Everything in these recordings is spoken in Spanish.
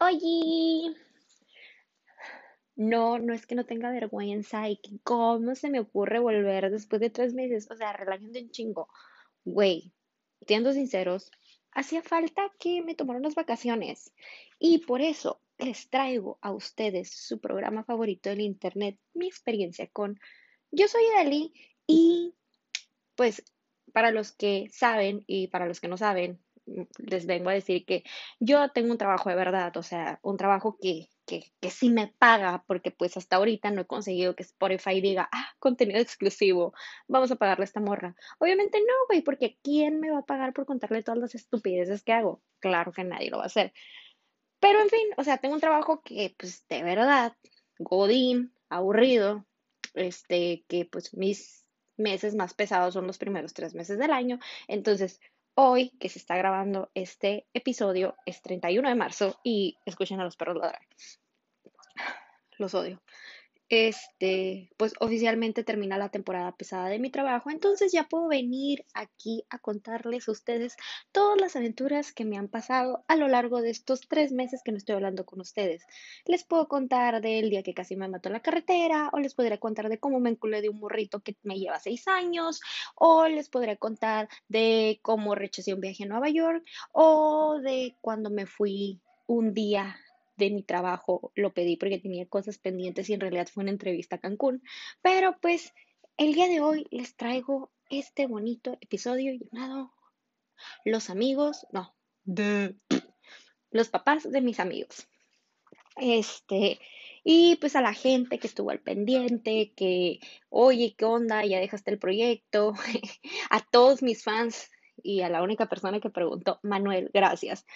Oye, no, no es que no tenga vergüenza y cómo se me ocurre volver después de tres meses, o sea, relájense un chingo. Güey, siendo sinceros, hacía falta que me tomara unas vacaciones y por eso les traigo a ustedes su programa favorito del internet, mi experiencia con Yo soy Dali y pues para los que saben y para los que no saben, les vengo a decir que yo tengo un trabajo de verdad, o sea, un trabajo que, que, que sí me paga, porque pues hasta ahorita no he conseguido que Spotify diga, ah, contenido exclusivo, vamos a pagarle a esta morra. Obviamente no, güey, porque ¿quién me va a pagar por contarle todas las estupideces que hago? Claro que nadie lo va a hacer. Pero en fin, o sea, tengo un trabajo que pues de verdad, godín, aburrido, este, que pues mis meses más pesados son los primeros tres meses del año, entonces Hoy que se está grabando este episodio es 31 de marzo y escuchen a los perros ladrar. Los odio este, pues oficialmente termina la temporada pesada de mi trabajo, entonces ya puedo venir aquí a contarles a ustedes todas las aventuras que me han pasado a lo largo de estos tres meses que no estoy hablando con ustedes. Les puedo contar del día que casi me mató en la carretera, o les podré contar de cómo me enculé de un morrito que me lleva seis años, o les podré contar de cómo rechacé un viaje a Nueva York, o de cuando me fui un día de mi trabajo lo pedí porque tenía cosas pendientes y en realidad fue una entrevista a Cancún. Pero pues el día de hoy les traigo este bonito episodio llamado Los amigos, no, de los papás de mis amigos. Este, y pues a la gente que estuvo al pendiente, que, oye, ¿qué onda? Ya dejaste el proyecto. a todos mis fans y a la única persona que preguntó, Manuel, gracias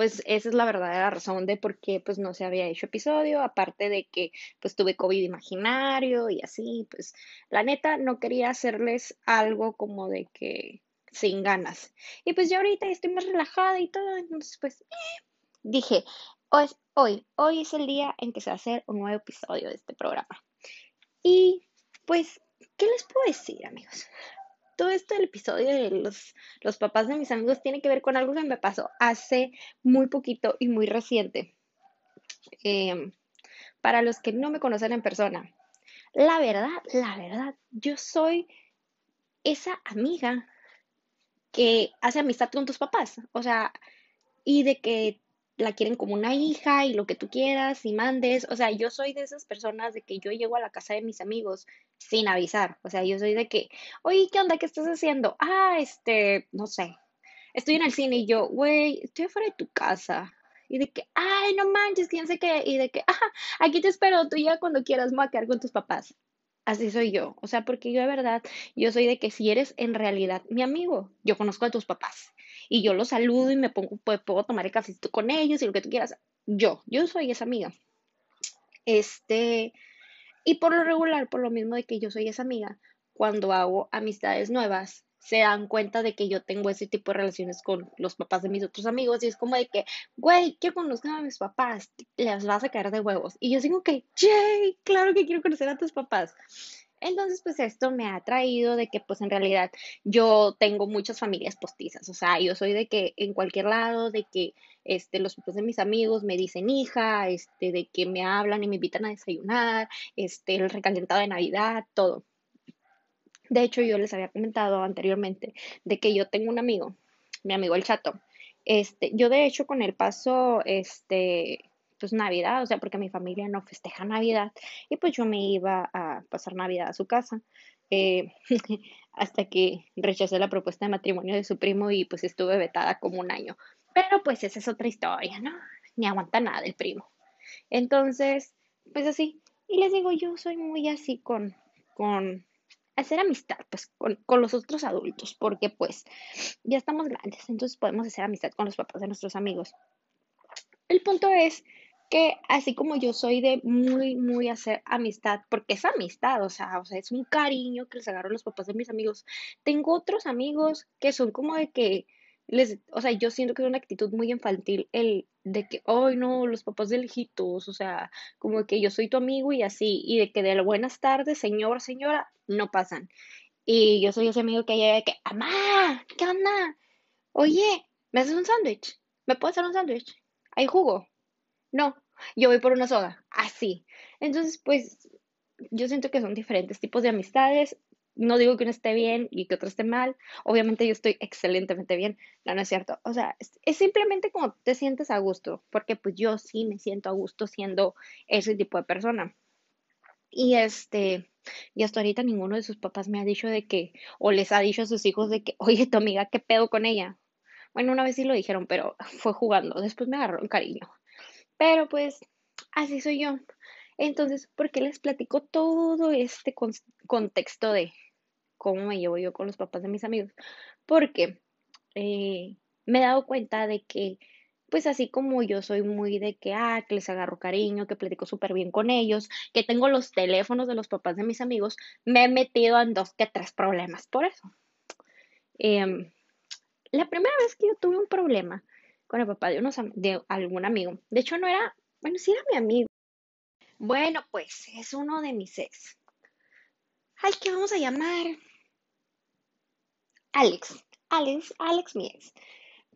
pues esa es la verdadera razón de por qué pues no se había hecho episodio, aparte de que pues tuve COVID imaginario y así, pues la neta no quería hacerles algo como de que sin ganas. Y pues ya ahorita estoy más relajada y todo, entonces pues eh, dije, hoy, hoy, hoy es el día en que se va a hacer un nuevo episodio de este programa. Y pues, ¿qué les puedo decir, amigos? Todo esto del episodio de los, los papás de mis amigos tiene que ver con algo que me pasó hace muy poquito y muy reciente. Em, para los que no me conocen en persona, la verdad, la verdad, yo soy esa amiga que hace amistad con tus papás, o sea, y de que la quieren como una hija y lo que tú quieras y mandes. O sea, yo soy de esas personas de que yo llego a la casa de mis amigos sin avisar. O sea, yo soy de que, oye, ¿qué onda? ¿Qué estás haciendo? Ah, este, no sé. Estoy en el cine y yo, güey, estoy afuera de tu casa. Y de que, ay, no manches, quién sé qué. Y de que, ah, aquí te espero, tú ya cuando quieras me voy a quedar con tus papás. Así soy yo. O sea, porque yo de verdad, yo soy de que si eres en realidad mi amigo, yo conozco a tus papás y yo los saludo y me pongo, pues, puedo tomar el cafecito con ellos y lo que tú quieras. Yo, yo soy esa amiga. Este, y por lo regular, por lo mismo de que yo soy esa amiga, cuando hago amistades nuevas, se dan cuenta de que yo tengo ese tipo de relaciones con los papás de mis otros amigos y es como de que, güey, quiero conocer a mis papás, les vas a caer de huevos. Y yo digo que, yay, claro que quiero conocer a tus papás. Entonces, pues esto me ha traído de que, pues en realidad yo tengo muchas familias postizas, o sea, yo soy de que en cualquier lado, de que este, los papás de mis amigos me dicen hija, este, de que me hablan y me invitan a desayunar, este, el recalentado de Navidad, todo. De hecho, yo les había comentado anteriormente de que yo tengo un amigo, mi amigo el chato. Este, yo de hecho con el paso, este, pues Navidad, o sea, porque mi familia no festeja Navidad y pues yo me iba a pasar Navidad a su casa. Eh, hasta que rechacé la propuesta de matrimonio de su primo y pues estuve vetada como un año. Pero pues esa es otra historia, ¿no? Ni aguanta nada el primo. Entonces, pues así. Y les digo, yo soy muy así con, con hacer amistad, pues con, con los otros adultos, porque pues ya estamos grandes, entonces podemos hacer amistad con los papás de nuestros amigos. El punto es que así como yo soy de muy, muy hacer amistad, porque es amistad, o sea, o sea, es un cariño que les agarro los papás de mis amigos. Tengo otros amigos que son como de que les, o sea, yo siento que es una actitud muy infantil el de que, ay, no, los papás de lejitos, o sea, como que yo soy tu amigo y así, y de que de buenas tardes, señor, señora, no pasan. Y yo soy ese amigo que llega de que, amá, ¿qué onda? Oye, ¿me haces un sándwich? ¿Me puedes hacer un sándwich? ¿Hay jugo? No, yo voy por una soda. Así. Entonces, pues, yo siento que son diferentes tipos de amistades. No digo que uno esté bien y que otro esté mal. Obviamente yo estoy excelentemente bien. No, no es cierto. O sea, es, simplemente como te sientes a gusto. Porque pues yo sí me siento a gusto siendo ese tipo de persona. Y este, y hasta ahorita ninguno de sus papás me ha dicho de que, o les ha dicho a sus hijos de que, oye, tu amiga, ¿qué pedo con ella? Bueno, una vez sí lo dijeron, pero fue jugando. Después me agarró un cariño. Pero pues, así soy yo. Entonces, ¿por qué les platico todo este con- contexto de cómo me llevo yo con los papás de mis amigos? Porque eh, me he dado cuenta de que, pues así como yo soy muy de que, ah, que les agarro cariño, que platico súper bien con ellos, que tengo los teléfonos de los papás de mis amigos, me he metido en dos que tres problemas por eso. Em, la primera vez que yo tuve un problema con el papá de, unos, de algún amigo, de hecho no era, bueno, sí era mi amigo. Bueno, pues es uno de mis ex. Ay, ¿qué vamos a llamar? Alex. Alex, Alex, mi ex.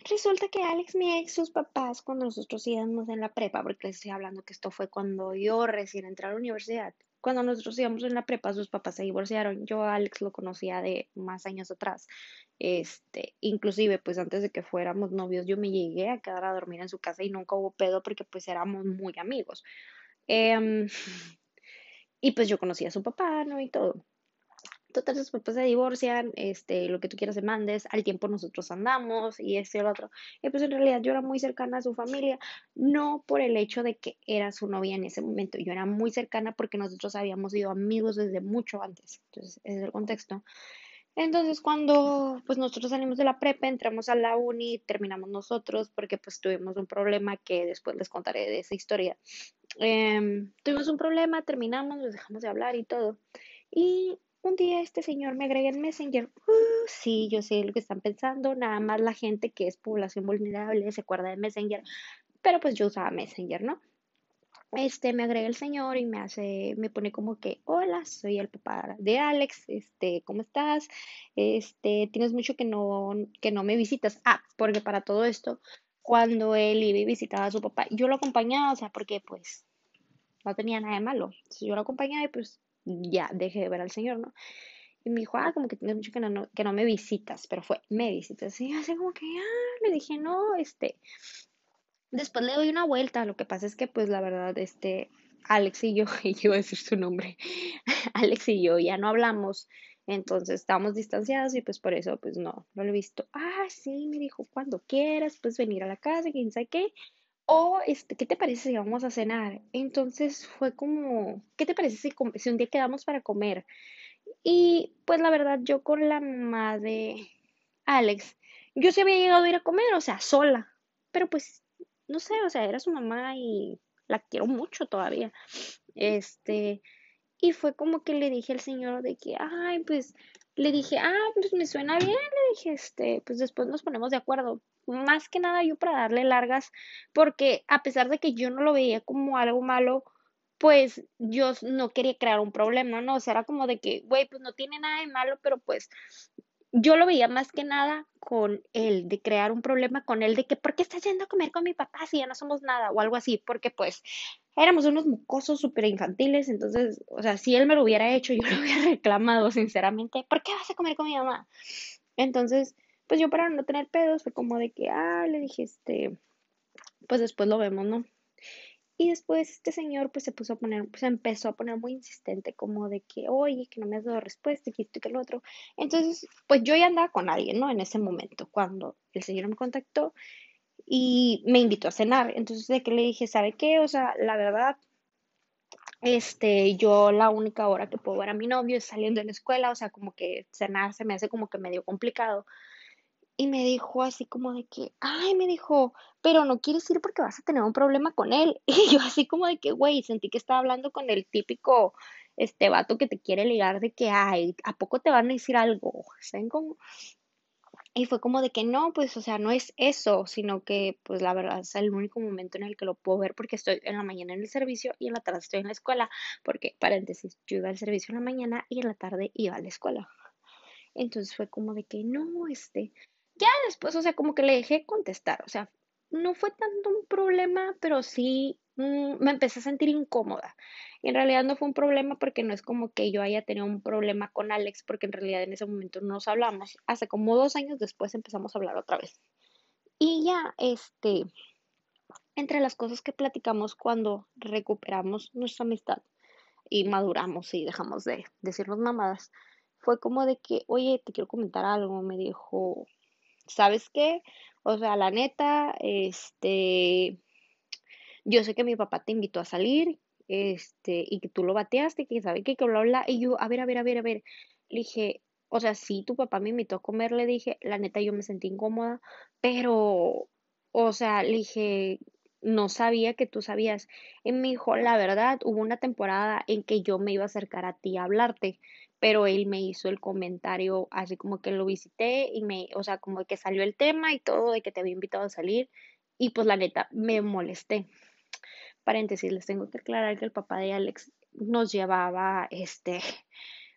Resulta que Alex, mi ex, sus papás, cuando nosotros íbamos en la prepa, porque les estoy hablando que esto fue cuando yo recién entré a la universidad, cuando nosotros íbamos en la prepa, sus papás se divorciaron. Yo Alex lo conocía de más años atrás. Este, inclusive, pues antes de que fuéramos novios, yo me llegué a quedar a dormir en su casa y nunca hubo pedo porque pues éramos muy amigos. Em, y pues yo conocía a su papá, ¿no? Y todo. Total, sus papás se divorcian, este, lo que tú quieras se mandes, al tiempo nosotros andamos y este y el otro. Y pues en realidad yo era muy cercana a su familia, no por el hecho de que era su novia en ese momento, yo era muy cercana porque nosotros habíamos sido amigos desde mucho antes. Entonces, ese es el contexto. Entonces, cuando pues nosotros salimos de la prepa, entramos a la uni, terminamos nosotros porque pues tuvimos un problema que después les contaré de esa historia. Em, tuvimos un problema, terminamos, nos dejamos de hablar y todo. Y un día este señor me agrega en Messenger. Uh, sí, yo sé lo que están pensando. Nada más la gente que es población vulnerable se acuerda de Messenger. Pero pues yo usaba Messenger, ¿no? Este me agrega el señor y me hace, me pone como que, hola, soy el papá de Alex, este, ¿cómo estás? Este, tienes mucho que no, que no me visitas. Ah, porque para todo esto, cuando él iba y visitaba a su papá, yo lo acompañaba, o sea, porque pues no tenía nada de malo. Entonces yo lo acompañaba y pues ya dejé de ver al señor, ¿no? Y me dijo, ah, como que tienes mucho que no, que no me visitas, pero fue, me visitas. Y así como que, ah, le dije, no, este, después le doy una vuelta. Lo que pasa es que, pues, la verdad, este, Alex y yo, y yo iba a decir su nombre, Alex y yo ya no hablamos. Entonces estábamos distanciados y pues por eso pues no, no lo he visto. Ah, sí, me dijo, cuando quieras, pues venir a la casa, quién sabe qué. O, este, ¿qué te parece si vamos a cenar? Entonces fue como, ¿qué te parece si, si un día quedamos para comer? Y pues la verdad, yo con la mamá de Alex, yo sí había llegado a ir a comer, o sea, sola. Pero pues, no sé, o sea, era su mamá y la quiero mucho todavía. Este, y fue como que le dije al señor de que, ay, pues, le dije, ah, pues me suena bien, le dije, este, pues después nos ponemos de acuerdo. Más que nada yo para darle largas, porque a pesar de que yo no lo veía como algo malo, pues yo no quería crear un problema, ¿no? O sea, era como de que, güey, pues no tiene nada de malo, pero pues yo lo veía más que nada con él, de crear un problema con él, de que, ¿por qué estás yendo a comer con mi papá si ya no somos nada? O algo así, porque pues éramos unos mocosos súper infantiles, entonces, o sea, si él me lo hubiera hecho, yo lo hubiera reclamado, sinceramente, ¿por qué vas a comer con mi mamá? Entonces, pues yo para no tener pedos fue como de que, ah, le dije, este, pues después lo vemos, ¿no? Y después este señor pues se puso a poner, se empezó a poner muy insistente como de que, oye, que no me has dado respuesta, que esto y que lo otro. Entonces, pues yo ya andaba con alguien, ¿no? En ese momento, cuando el señor me contactó y me invitó a cenar. Entonces, de que le dije, ¿sabe qué? O sea, la verdad, este, yo la única hora que puedo ver a mi novio es saliendo de la escuela, o sea, como que cenar se me hace como que medio complicado. Y me dijo así como de que, ay, me dijo, pero no quieres ir porque vas a tener un problema con él. Y yo así como de que, güey, sentí que estaba hablando con el típico, este vato que te quiere ligar de que, ay, ¿a poco te van a decir algo? ¿Saben cómo? Y fue como de que no, pues, o sea, no es eso, sino que, pues, la verdad es el único momento en el que lo puedo ver porque estoy en la mañana en el servicio y en la tarde estoy en la escuela, porque, paréntesis, yo iba al servicio en la mañana y en la tarde iba a la escuela. Entonces fue como de que no, este, ya después, o sea, como que le dejé contestar, o sea, no fue tanto un problema, pero sí mm, me empecé a sentir incómoda. en realidad no fue un problema porque no es como que yo haya tenido un problema con Alex, porque en realidad en ese momento no nos hablamos. Hace como dos años después empezamos a hablar otra vez. Y ya, este, entre las cosas que platicamos cuando recuperamos nuestra amistad y maduramos y dejamos de decirnos mamadas, fue como de que, oye, te quiero comentar algo. Me dijo, ¿sabes qué? O sea, la neta, este, yo sé que mi papá te invitó a salir, este, y que tú lo bateaste, que sabe que, que bla, bla, y yo, a ver, a ver, a ver, a ver, le dije, o sea, sí, tu papá me invitó a comer, le dije, la neta, yo me sentí incómoda, pero, o sea, le dije, no sabía que tú sabías. Y me dijo, la verdad, hubo una temporada en que yo me iba a acercar a ti a hablarte, pero él me hizo el comentario así como que lo visité y me, o sea, como que salió el tema y todo de que te había invitado a salir y pues la neta me molesté. Paréntesis, les tengo que aclarar que el papá de Alex nos llevaba este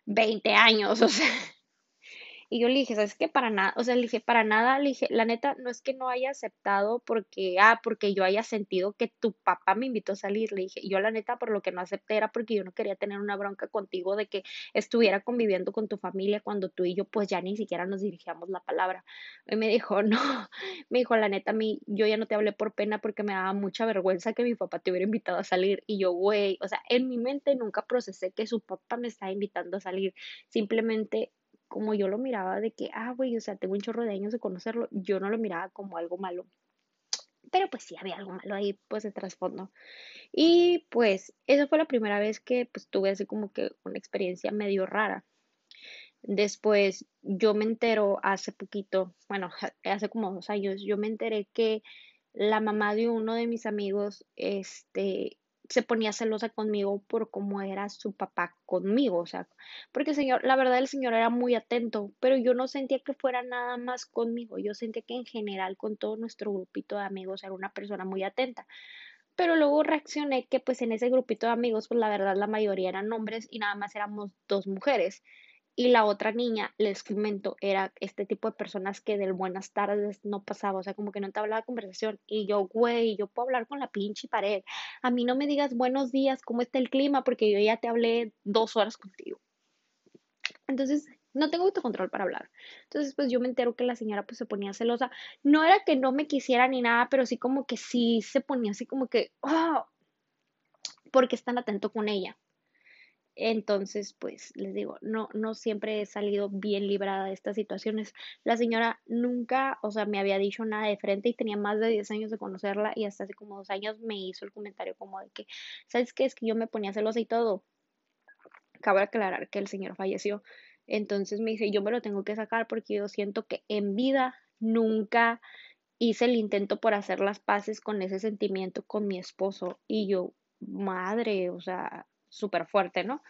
20 años, o sea, y yo le dije, ¿sabes qué? Para nada, o sea, le dije, para nada, le dije, la neta, no es que no haya aceptado porque, ah, porque yo haya sentido que tu papá me invitó a salir, le dije, yo la neta, por lo que no acepté era porque yo no quería tener una bronca contigo de que estuviera conviviendo con tu familia cuando tú y yo, pues ya ni siquiera nos dirigíamos la palabra. Y me dijo, no, me dijo, la neta, mi, yo ya no te hablé por pena porque me daba mucha vergüenza que mi papá te hubiera invitado a salir. Y yo, güey, o sea, en mi mente nunca procesé que su papá me estaba invitando a salir. Simplemente como yo lo miraba de que, ah, güey, o sea, tengo un chorro de años de conocerlo, yo no lo miraba como algo malo. Pero pues sí había algo malo ahí, pues de trasfondo. Y pues esa fue la primera vez que pues tuve así como que una experiencia medio rara. Después yo me entero hace poquito, bueno, hace como dos años, yo me enteré que la mamá de uno de mis amigos, este, se ponía celosa conmigo por cómo era su papá conmigo, o sea, porque el señor, la verdad el señor era muy atento, pero yo no sentía que fuera nada más conmigo, yo sentía que en general con todo nuestro grupito de amigos era una persona muy atenta. Pero luego reaccioné que pues en ese grupito de amigos, pues la verdad la mayoría eran hombres y nada más éramos dos mujeres. Y la otra niña, les comento, era este tipo de personas que del buenas tardes no pasaba, o sea, como que no te hablaba conversación. Y yo, güey, yo puedo hablar con la pinche pared. A mí no me digas buenos días, cómo está el clima, porque yo ya te hablé dos horas contigo. Entonces, no tengo autocontrol para hablar. Entonces, pues yo me entero que la señora pues se ponía celosa. No era que no me quisiera ni nada, pero sí como que sí se ponía así como que, oh, porque es tan atento con ella. Entonces, pues les digo, no, no siempre he salido bien librada de estas situaciones. La señora nunca, o sea, me había dicho nada de frente y tenía más de 10 años de conocerla y hasta hace como dos años me hizo el comentario como de que, ¿sabes qué? Es que yo me ponía celosa y todo. Cabe aclarar que el señor falleció. Entonces me dice, yo me lo tengo que sacar porque yo siento que en vida nunca hice el intento por hacer las paces con ese sentimiento con mi esposo. Y yo, madre, o sea, súper fuerte, ¿no?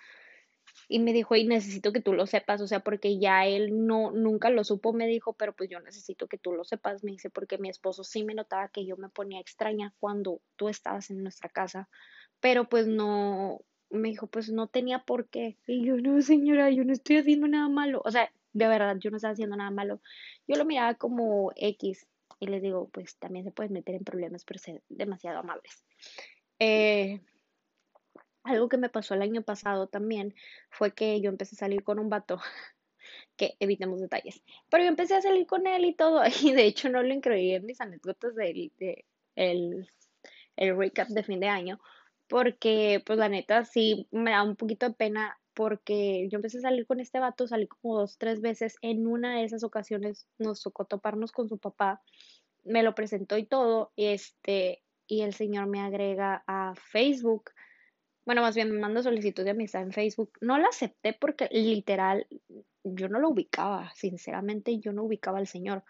Y me dijo, y necesito que tú lo sepas, o sea, porque ya él no, nunca lo supo, me dijo, pero pues yo necesito que tú lo sepas, me dice, porque mi esposo sí me notaba que yo me ponía extraña cuando tú estabas en nuestra casa, pero pues no, me dijo, pues no tenía por qué. Y yo, no, señora, yo no estoy haciendo nada malo, o sea, de verdad, yo no estaba haciendo nada malo. Yo lo miraba como X y les digo, pues también se pueden meter en problemas, pero ser demasiado amables. Eh, algo que me pasó el año pasado también fue que yo empecé a salir con un vato, que evitemos detalles, pero yo empecé a salir con él y todo, y de hecho no lo incluí en mis anécdotas del de, el, el recap de fin de año, porque pues la neta sí me da un poquito de pena porque yo empecé a salir con este vato, salí como dos, tres veces, en una de esas ocasiones nos tocó toparnos con su papá, me lo presentó y todo, este, y el señor me agrega a Facebook bueno, más bien me mando solicitud de amistad en Facebook. No la acepté porque literal yo no lo ubicaba, sinceramente yo no ubicaba al señor.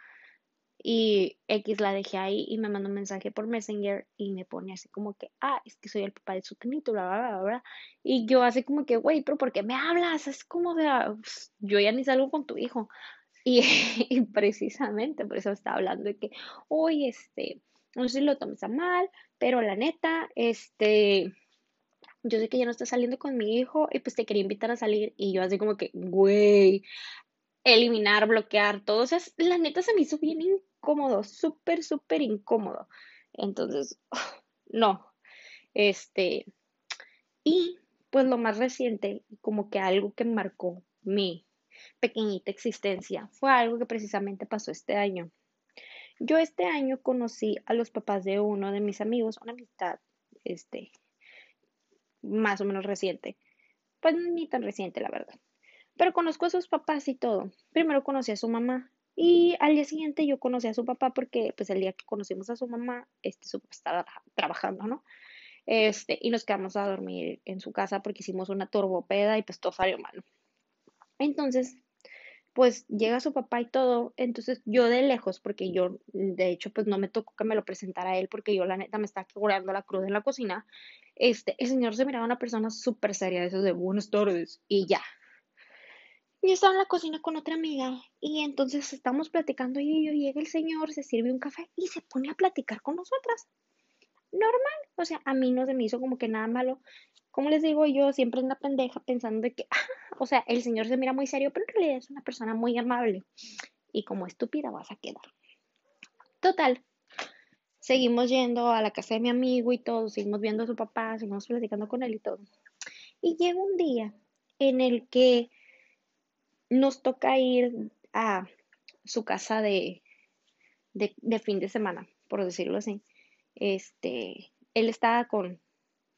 Y X la dejé ahí y me mandó un mensaje por Messenger y me pone así como que, ah, es que soy el papá de su tenito, bla, bla, bla, bla. Y yo así como que, güey, pero ¿por qué me hablas? Es como de, pues, yo ya ni salgo con tu hijo. Y, precisamente por eso estaba hablando de que, oye, este, no sé si lo tomes a mal, pero la neta, este, yo sé que ya no estás saliendo con mi hijo y pues te quería invitar a salir y yo así como que, güey, eliminar, bloquear todo, o sea, la neta se me hizo bien incómodo súper, súper incómodo. Entonces, no. Este, y pues lo más reciente, como que algo que marcó mi pequeñita existencia, fue algo que precisamente pasó este año. Yo este año conocí a los papás de uno de mis amigos, una amistad, este, más o menos reciente. Pues ni tan reciente, la verdad. Pero conozco a sus papás y todo. Primero conocí a su mamá y al día siguiente yo conocí a su papá porque pues el día que conocimos a su mamá, este, su papá estaba trabajando, ¿no? Este, y nos quedamos a dormir en su casa porque hicimos una turbopeda y pues todo salió mal. Entonces, pues llega su papá y todo, entonces yo de lejos, porque yo de hecho pues no me tocó que me lo presentara él, porque yo la neta me estaba curando la cruz en la cocina, este, el señor se miraba una persona súper seria, eso de buenas tardes, y ya. Yo estaba en la cocina con otra amiga y entonces estamos platicando y yo llega el señor, se sirve un café y se pone a platicar con nosotras. Normal, o sea, a mí no se me hizo como que nada malo. Como les digo, yo siempre una pendeja pensando de que, o sea, el señor se mira muy serio, pero en realidad es una persona muy amable. Y como estúpida vas a quedar. Total. Seguimos yendo a la casa de mi amigo y todo, seguimos viendo a su papá, seguimos platicando con él y todo. Y llega un día en el que nos toca ir a su casa de, de fin de semana, por decirlo así. Este, él estaba con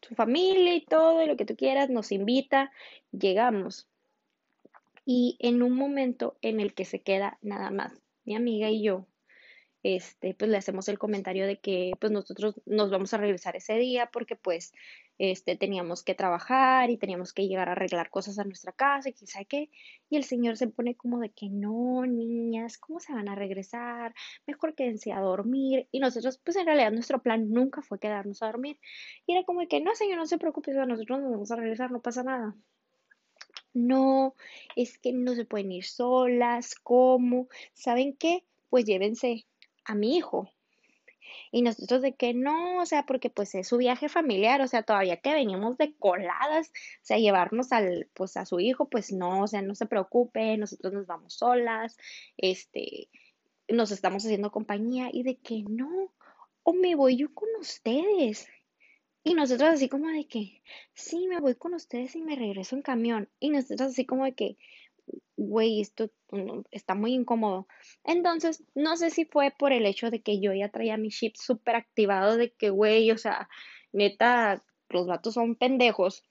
su familia y todo, y lo que tú quieras, nos invita, llegamos. Y en un momento en el que se queda nada más mi amiga y yo, este, pues le hacemos el comentario de que pues nosotros nos vamos a regresar ese día porque pues este, teníamos que trabajar y teníamos que llegar a arreglar cosas a nuestra casa y quizá qué. Y el señor se pone como de que no, niñas, ¿cómo se van a regresar? Mejor quédense a dormir. Y nosotros, pues en realidad nuestro plan nunca fue quedarnos a dormir. Y era como de que no, señor, no se preocupe, nosotros nos vamos a regresar, no pasa nada. No, es que no se pueden ir solas, ¿cómo? ¿Saben qué? Pues llévense a mi hijo. Y nosotros de que no, o sea, porque pues es su viaje familiar, o sea, todavía que venimos de coladas, o sea, llevarnos al, pues a su hijo, pues no, o sea, no se preocupe, nosotros nos vamos solas, este, nos estamos haciendo compañía y de que no, o me voy yo con ustedes. Y nosotros así como de que, sí, me voy con ustedes y me regreso en camión. Y nosotros así como de que, güey, esto está muy incómodo. Entonces, no sé si fue por el hecho de que yo ya traía mi chip súper activado de que, güey, o sea, neta, los vatos son pendejos.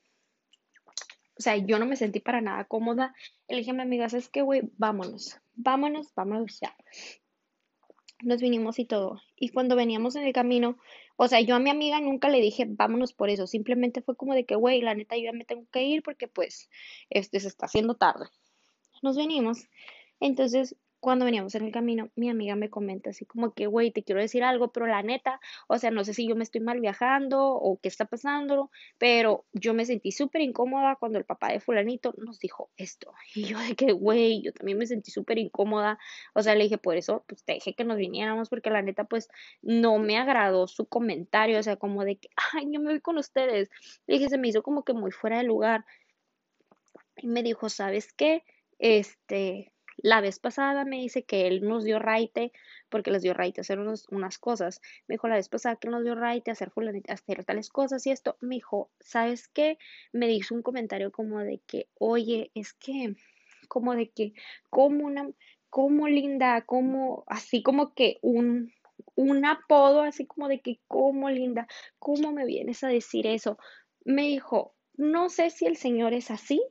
O sea, yo no me sentí para nada cómoda. Le dije a mi amiga, es que, güey, vámonos, vámonos, vámonos ya. Nos vinimos y todo. Y cuando veníamos en el camino, o sea, yo a mi amiga nunca le dije, vámonos por eso. Simplemente fue como de que, güey, la neta, yo ya me tengo que ir porque, pues, este se está haciendo tarde nos venimos. Entonces, cuando veníamos en el camino, mi amiga me comenta así como que, güey, te quiero decir algo, pero la neta, o sea, no sé si yo me estoy mal viajando o qué está pasando, pero yo me sentí súper incómoda cuando el papá de fulanito nos dijo esto. Y yo de que, güey, yo también me sentí súper incómoda. O sea, le dije, por eso, pues te dije que nos viniéramos, porque la neta, pues no me agradó su comentario, o sea, como de que, ay, yo me voy con ustedes. Le dije, se me hizo como que muy fuera de lugar. Y me dijo, ¿sabes qué? Este, la vez pasada me dice que él nos dio raite, porque les dio raite hacer unas cosas. Me dijo la vez pasada que nos dio raite hacer, hacer tales cosas y esto. Me dijo, ¿sabes qué? Me dijo un comentario como de que, oye, es que, como de que, como una, como linda, como, así como que un, un apodo, así como de que, como linda, ¿cómo me vienes a decir eso? Me dijo, no sé si el señor es así,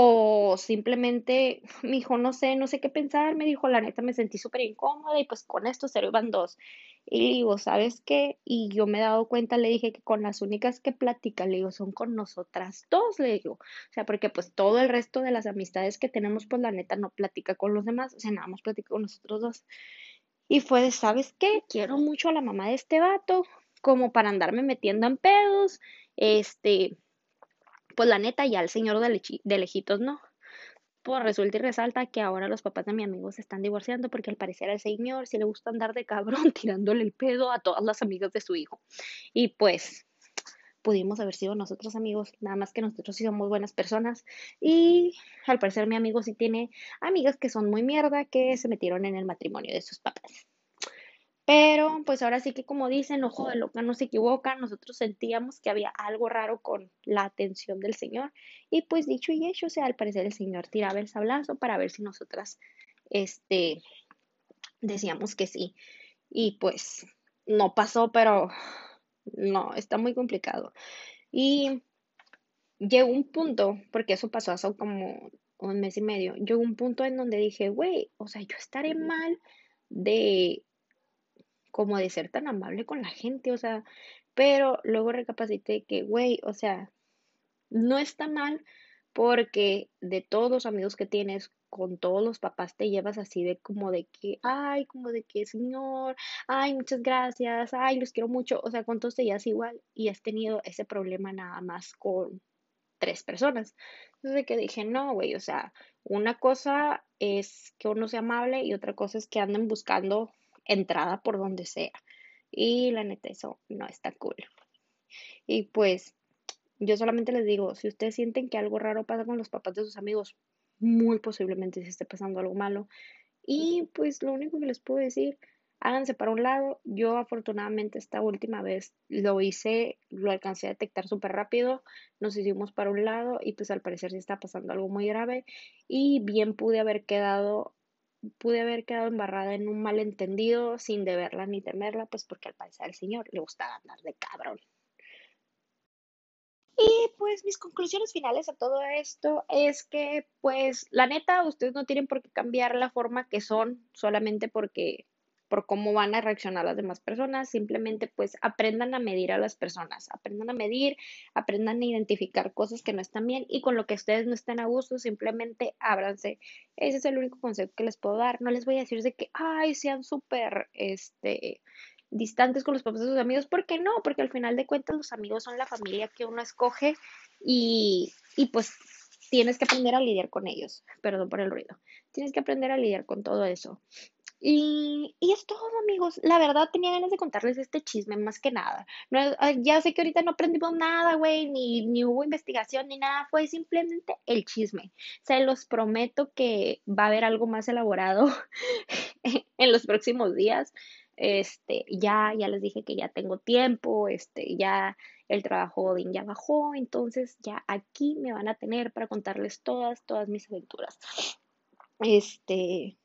o simplemente me dijo, no sé, no sé qué pensar, me dijo, la neta me sentí súper incómoda y pues con esto se iban dos. Y le digo, ¿sabes qué? Y yo me he dado cuenta, le dije que con las únicas que platica, le digo, son con nosotras dos, le digo. O sea, porque pues todo el resto de las amistades que tenemos, pues la neta no platica con los demás, o sea, nada más platica con nosotros dos. Y fue de, ¿sabes qué? Quiero mucho a la mamá de este vato, como para andarme metiendo en pedos, este, pues la neta, ya el señor de, lejitos no. Pues resulta y resalta que ahora los papás de mi amigo se están divorciando porque al parecer al señor sí le gusta andar de cabrón tirándole el pedo a todas las amigas de su hijo. Y pues, pudimos haber sido nosotros amigos, nada más que nosotros sí somos buenas personas y al parecer mi amigo sí tiene amigas que son muy mierda que se metieron en el matrimonio de sus papás. Pero pues ahora sí que como dicen, ojo de loca no se equivoca, nosotros sentíamos que había algo raro con la atención del Señor y pues dicho y hecho, o sea, al parecer el Señor tiraba el sablazo para ver si nosotras, este, decíamos que sí. Y pues no pasó, pero no, está muy complicado. Y llegó un punto, porque eso pasó hace como un mes y medio, llegó un punto en donde dije, güey, o sea, yo estaré mal de como de ser tan amable con la gente, o sea, pero luego recapacité que, güey, o sea, no está mal porque de todos los amigos que tienes, con todos los papás te llevas así de como de que, ay, como de que, señor, ay, muchas gracias, ay, los quiero mucho, o sea, con todos te llevas igual y has tenido ese problema nada más con tres personas. Entonces que dije, no, güey, o sea, una cosa es que uno sea amable y otra cosa es que anden buscando entrada por donde sea. Y la neta, eso no está cool. Y pues yo solamente les digo, si ustedes sienten que algo raro pasa con los papás de sus amigos, muy posiblemente se esté pasando algo malo. Y pues lo único que les puedo decir, háganse para un lado. Yo afortunadamente esta última vez lo hice, lo alcancé a detectar súper rápido, nos hicimos para un lado y pues al parecer sí está pasando algo muy grave y bien pude haber quedado pude haber quedado embarrada en un malentendido sin deberla ni temerla, pues porque al parecer al señor le gustaba andar de cabrón. Y pues mis conclusiones finales a todo esto es que pues la neta ustedes no tienen por qué cambiar la forma que son solamente porque por cómo van a reaccionar las demás personas, simplemente pues aprendan a medir a las personas, aprendan a medir, aprendan a identificar cosas que no están bien y con lo que ustedes no estén a gusto, simplemente ábranse. Ese es el único consejo que les puedo dar. No les voy a decir de que, ay, sean súper, este, distantes con los papás de sus amigos, ¿por qué no? Porque al final de cuentas los amigos son la familia que uno escoge y, y pues tienes que aprender a lidiar con ellos. Perdón por el ruido. Tienes que aprender a lidiar con todo eso. Y, y, es todo, amigos. La verdad tenía ganas de contarles este chisme más que nada. No, ya sé que ahorita no aprendimos nada, güey, ni, ni hubo investigación ni nada. Fue simplemente el chisme. Se los prometo que va a haber algo más elaborado en los próximos días. Este, ya, ya les dije que ya tengo tiempo, este, ya el trabajo ya bajó, entonces ya aquí me van a tener para contarles todas, todas mis aventuras. Este,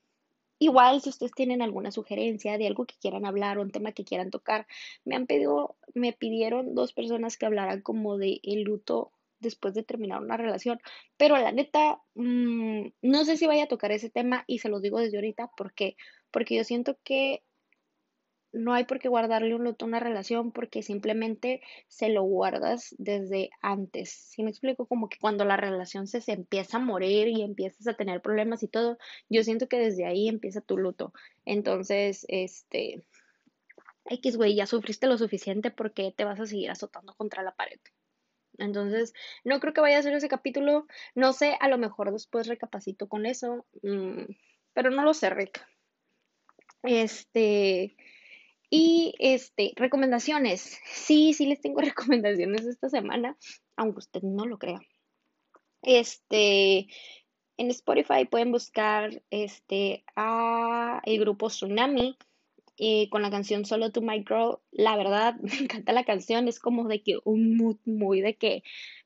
Igual, si ustedes tienen alguna sugerencia de algo que quieran hablar o un tema que quieran tocar, me han pedido, me pidieron dos personas que hablaran como de el luto después de terminar una relación, pero la neta, mm, no sé si vaya a tocar ese tema y se los digo desde ahorita, porque Porque yo siento que no hay por qué guardarle un luto a una relación porque simplemente se lo guardas desde antes. Si me explico, como que cuando la relación se, empieza a morir y empiezas a tener problemas y todo, yo siento que desde ahí empieza tu luto. Entonces, este, X, güey, ya sufriste lo suficiente porque te vas a seguir azotando contra la pared. Entonces, no creo que vaya a ser ese capítulo. No sé, a lo mejor después recapacito con eso. Mmm, pero no lo sé, Rick. Este, y este, recomendaciones. Sí, sí les tengo recomendaciones esta semana, aunque usted no lo crea. Este, en Spotify pueden buscar este a el grupo Tsunami y con la canción Solo to My Girl. La verdad, me encanta la canción, es como de que un mood muy de que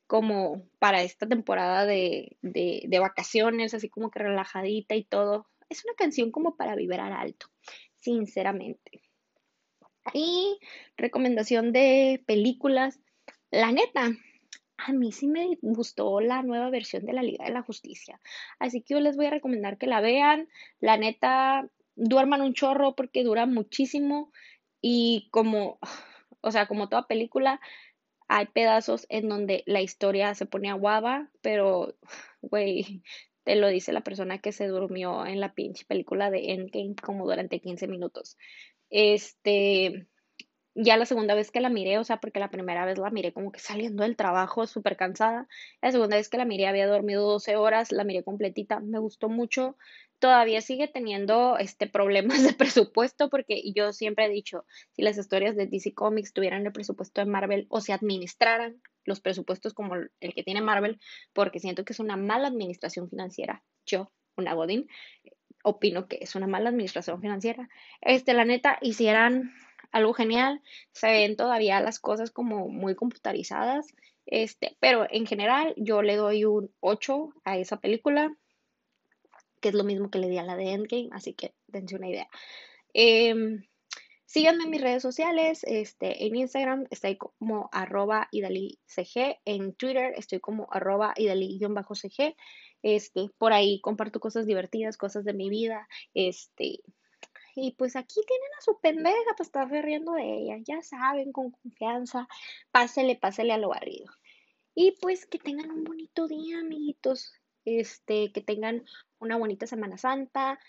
como para esta temporada de, de, de vacaciones, así como que relajadita y todo. Es una canción como para vibrar alto, sinceramente. Y recomendación de películas. La neta, a mí sí me gustó la nueva versión de la Liga de la Justicia. Así que yo les voy a recomendar que la vean. La neta, duerman un chorro porque dura muchísimo. Y como, o sea, como toda película, hay pedazos en donde la historia se pone aguada, pero, güey, te lo dice la persona que se durmió en la pinche película de Endgame como durante 15 minutos. Este, ya la segunda vez que la miré, o sea, porque la primera vez la miré como que saliendo del trabajo, súper cansada. La segunda vez que la miré había dormido 12 horas, la miré completita, me gustó mucho. todavía sigue teniendo este problemas de presupuesto porque yo siempre he dicho, si las historias de DC Comics tuvieran el presupuesto de Marvel o se administraran los presupuestos como el que tiene Marvel, porque siento que es una mala administración financiera. Yo, una Godín, opino que es una mala administración financiera. Este, la neta, hicieran algo genial, se ven todavía las cosas como muy computarizadas, este, pero en general yo le doy un 8 a esa película, que es lo mismo que le di a la de Endgame, así que dense una idea. Em, síganme en mis redes sociales, este, en Instagram estoy como arroba idali.cg, en Twitter estoy como arroba idali-cg, este, por ahí comparto cosas divertidas, cosas de mi vida, este, y pues aquí tienen a su pendeja para estar riendo de ella, ya saben, con confianza, pásele, pásele a lo barrido. Y pues que tengan un bonito día, amiguitos, este, que tengan una bonita Semana Santa,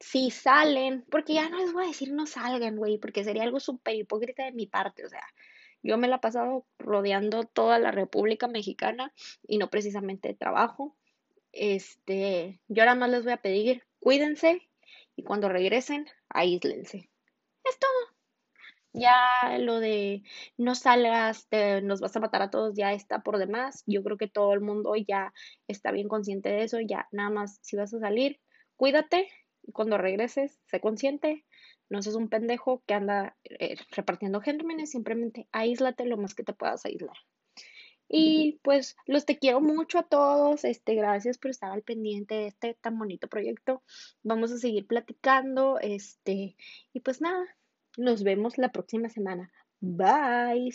si salen, porque ya no les voy a decir no salgan, güey, porque sería algo súper hipócrita de mi parte, o sea, yo me la he pasado rodeando toda la República Mexicana y no precisamente de trabajo. Este, yo ahora más les voy a pedir, cuídense y cuando regresen, aíslense. Es todo. Ya lo de no salgas, nos vas a matar a todos, ya está por demás. Yo creo que todo el mundo ya está bien consciente de eso. Ya nada más, si vas a salir, cuídate y cuando regreses, sé consciente. No seas un pendejo que anda eh, repartiendo gérmenes, simplemente aíslate lo más que te puedas aislar. Y pues los te quiero mucho a todos. Este, gracias por estar al pendiente de este tan bonito proyecto. Vamos a seguir platicando. Este, y pues nada, nos vemos la próxima semana. Bye.